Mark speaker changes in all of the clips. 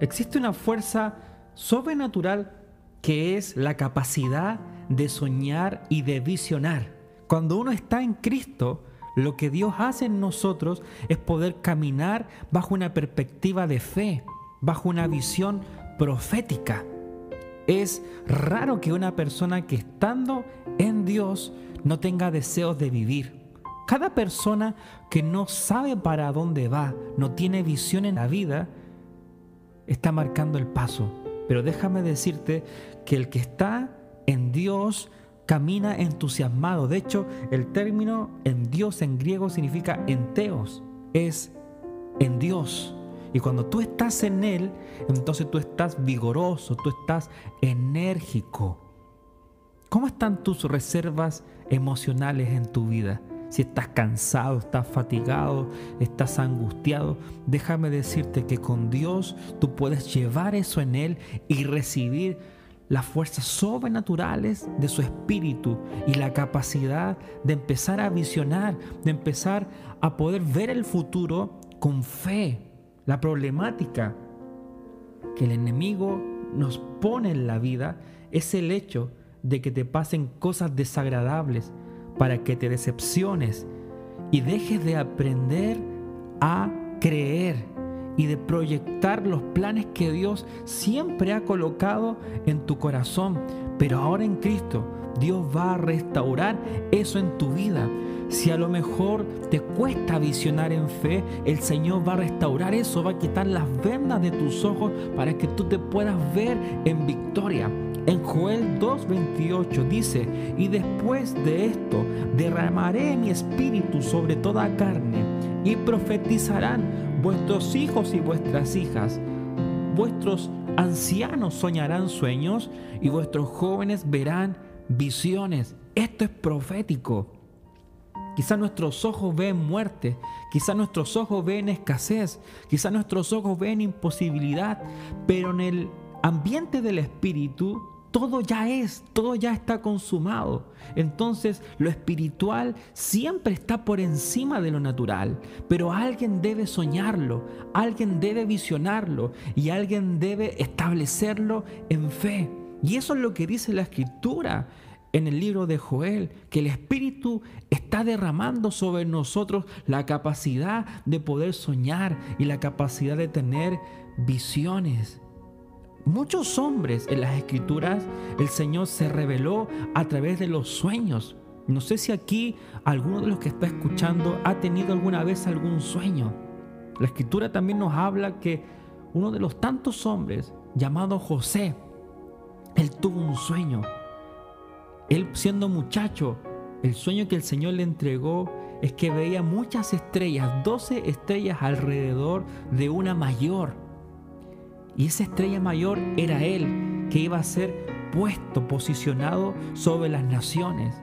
Speaker 1: Existe una fuerza sobrenatural que es la capacidad de soñar y de visionar. Cuando uno está en Cristo, lo que Dios hace en nosotros es poder caminar bajo una perspectiva de fe, bajo una visión profética. Es raro que una persona que estando en Dios no tenga deseos de vivir. Cada persona que no sabe para dónde va, no tiene visión en la vida, está marcando el paso. Pero déjame decirte que el que está en Dios camina entusiasmado. De hecho, el término en Dios en griego significa enteos, es en Dios. Y cuando tú estás en Él, entonces tú estás vigoroso, tú estás enérgico. ¿Cómo están tus reservas emocionales en tu vida? Si estás cansado, estás fatigado, estás angustiado, déjame decirte que con Dios tú puedes llevar eso en Él y recibir las fuerzas sobrenaturales de su espíritu y la capacidad de empezar a visionar, de empezar a poder ver el futuro con fe. La problemática que el enemigo nos pone en la vida es el hecho de que te pasen cosas desagradables para que te decepciones y dejes de aprender a creer y de proyectar los planes que Dios siempre ha colocado en tu corazón. Pero ahora en Cristo, Dios va a restaurar eso en tu vida. Si a lo mejor te cuesta visionar en fe, el Señor va a restaurar eso, va a quitar las vendas de tus ojos para que tú te puedas ver en victoria. En Joel 2.28 dice, y después de esto derramaré mi espíritu sobre toda carne y profetizarán vuestros hijos y vuestras hijas. Vuestros ancianos soñarán sueños y vuestros jóvenes verán visiones. Esto es profético. Quizá nuestros ojos ven muerte, quizá nuestros ojos ven escasez, quizá nuestros ojos ven imposibilidad, pero en el ambiente del espíritu todo ya es, todo ya está consumado. Entonces lo espiritual siempre está por encima de lo natural, pero alguien debe soñarlo, alguien debe visionarlo y alguien debe establecerlo en fe. Y eso es lo que dice la escritura en el libro de Joel, que el Espíritu está derramando sobre nosotros la capacidad de poder soñar y la capacidad de tener visiones. Muchos hombres en las escrituras el Señor se reveló a través de los sueños. No sé si aquí alguno de los que está escuchando ha tenido alguna vez algún sueño. La escritura también nos habla que uno de los tantos hombres llamado José, él tuvo un sueño. Él siendo muchacho, el sueño que el Señor le entregó es que veía muchas estrellas, 12 estrellas alrededor de una mayor. Y esa estrella mayor era Él, que iba a ser puesto, posicionado sobre las naciones.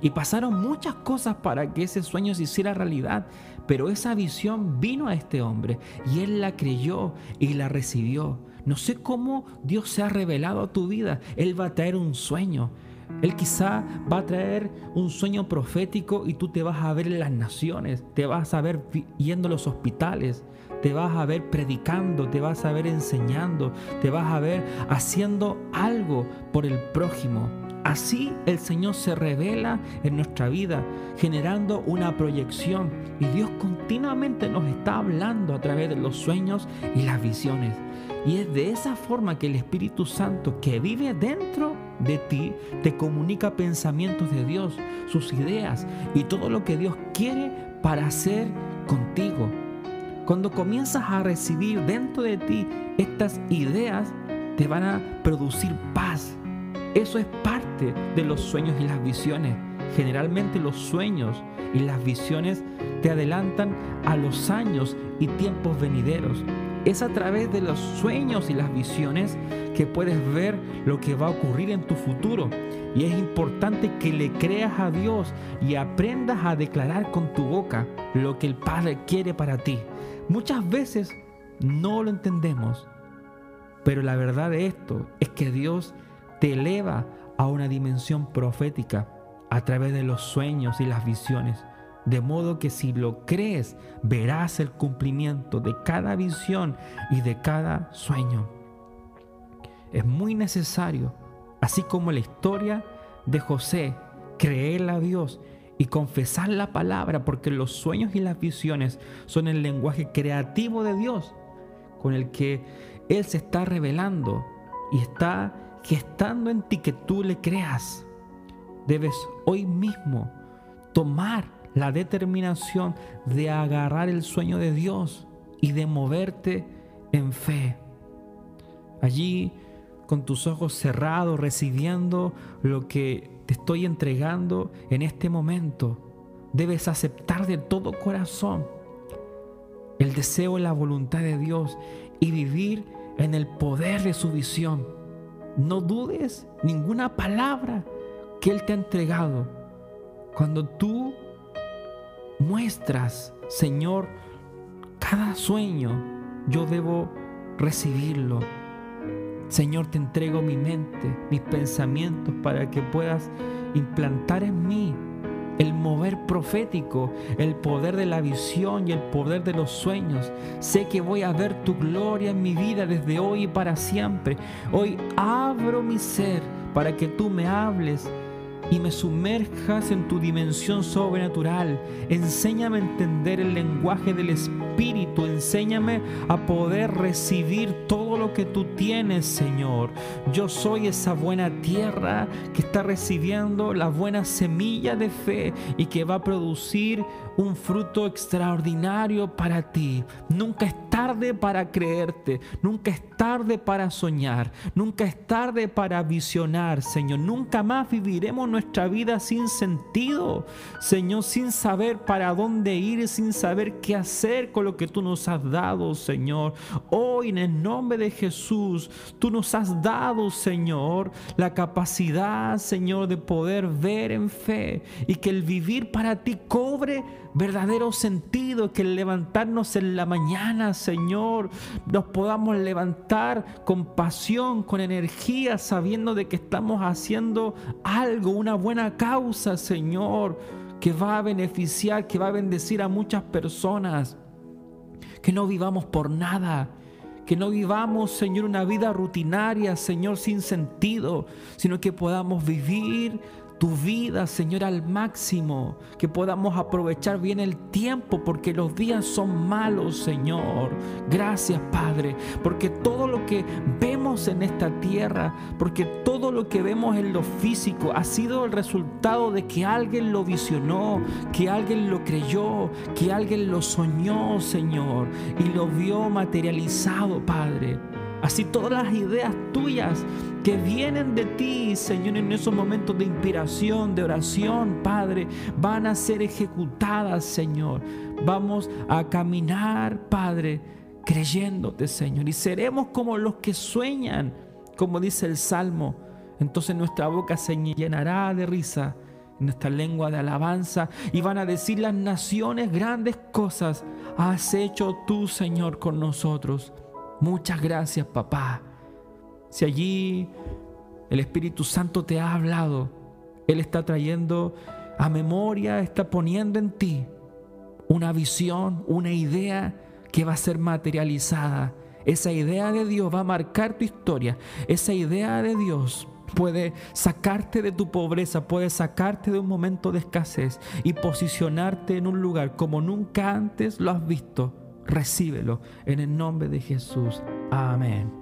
Speaker 1: Y pasaron muchas cosas para que ese sueño se hiciera realidad, pero esa visión vino a este hombre y él la creyó y la recibió. No sé cómo Dios se ha revelado a tu vida. Él va a traer un sueño. Él quizá va a traer un sueño profético y tú te vas a ver en las naciones, te vas a ver yendo a los hospitales, te vas a ver predicando, te vas a ver enseñando, te vas a ver haciendo algo por el prójimo. Así el Señor se revela en nuestra vida, generando una proyección. Y Dios continuamente nos está hablando a través de los sueños y las visiones. Y es de esa forma que el Espíritu Santo que vive dentro de ti te comunica pensamientos de Dios, sus ideas y todo lo que Dios quiere para hacer contigo. Cuando comienzas a recibir dentro de ti estas ideas, te van a producir paz. Eso es parte de los sueños y las visiones. Generalmente los sueños y las visiones te adelantan a los años y tiempos venideros. Es a través de los sueños y las visiones que puedes ver lo que va a ocurrir en tu futuro. Y es importante que le creas a Dios y aprendas a declarar con tu boca lo que el Padre quiere para ti. Muchas veces no lo entendemos, pero la verdad de esto es que Dios te eleva a una dimensión profética a través de los sueños y las visiones. De modo que si lo crees, verás el cumplimiento de cada visión y de cada sueño. Es muy necesario, así como la historia de José, creerle a Dios y confesar la palabra, porque los sueños y las visiones son el lenguaje creativo de Dios, con el que Él se está revelando y está gestando en ti que tú le creas. Debes hoy mismo tomar la determinación de agarrar el sueño de Dios y de moverte en fe. Allí, con tus ojos cerrados, recibiendo lo que te estoy entregando en este momento, debes aceptar de todo corazón el deseo y la voluntad de Dios y vivir en el poder de su visión. No dudes ninguna palabra que Él te ha entregado. Cuando tú muestras, Señor, cada sueño, yo debo recibirlo. Señor, te entrego mi mente, mis pensamientos para que puedas implantar en mí el mover profético, el poder de la visión y el poder de los sueños. Sé que voy a ver tu gloria en mi vida desde hoy y para siempre. Hoy abro mi ser para que tú me hables y me sumerjas en tu dimensión sobrenatural. Enséñame a entender el lenguaje del Espíritu. Enséñame a poder recibir todo lo que tú tienes, Señor. Yo soy esa buena tierra que está recibiendo la buena semilla de fe y que va a producir un fruto extraordinario para ti. Nunca es tarde para creerte, nunca es tarde para soñar, nunca es tarde para visionar, Señor. Nunca más viviremos nuestra vida sin sentido, Señor, sin saber para dónde ir, sin saber qué hacer lo que tú nos has dado, Señor. Hoy en el nombre de Jesús, tú nos has dado, Señor, la capacidad, Señor, de poder ver en fe y que el vivir para ti cobre verdadero sentido, que el levantarnos en la mañana, Señor, nos podamos levantar con pasión, con energía, sabiendo de que estamos haciendo algo, una buena causa, Señor, que va a beneficiar, que va a bendecir a muchas personas. Que no vivamos por nada, que no vivamos, Señor, una vida rutinaria, Señor, sin sentido, sino que podamos vivir tu vida, Señor, al máximo, que podamos aprovechar bien el tiempo, porque los días son malos, Señor. Gracias, Padre, porque todo lo que en esta tierra, porque todo lo que vemos en lo físico ha sido el resultado de que alguien lo visionó, que alguien lo creyó, que alguien lo soñó, Señor, y lo vio materializado, Padre. Así todas las ideas tuyas que vienen de ti, Señor, en esos momentos de inspiración, de oración, Padre, van a ser ejecutadas, Señor. Vamos a caminar, Padre, creyéndote, Señor. Y seremos como los que sueñan, como dice el Salmo. Entonces nuestra boca se llenará de risa, nuestra lengua de alabanza, y van a decir las naciones grandes cosas has hecho tú, Señor, con nosotros. Muchas gracias, papá. Si allí el Espíritu Santo te ha hablado, Él está trayendo a memoria, está poniendo en ti una visión, una idea que va a ser materializada. Esa idea de Dios va a marcar tu historia. Esa idea de Dios puede sacarte de tu pobreza, puede sacarte de un momento de escasez y posicionarte en un lugar como nunca antes lo has visto recíbelo en el nombre de Jesús. Amén.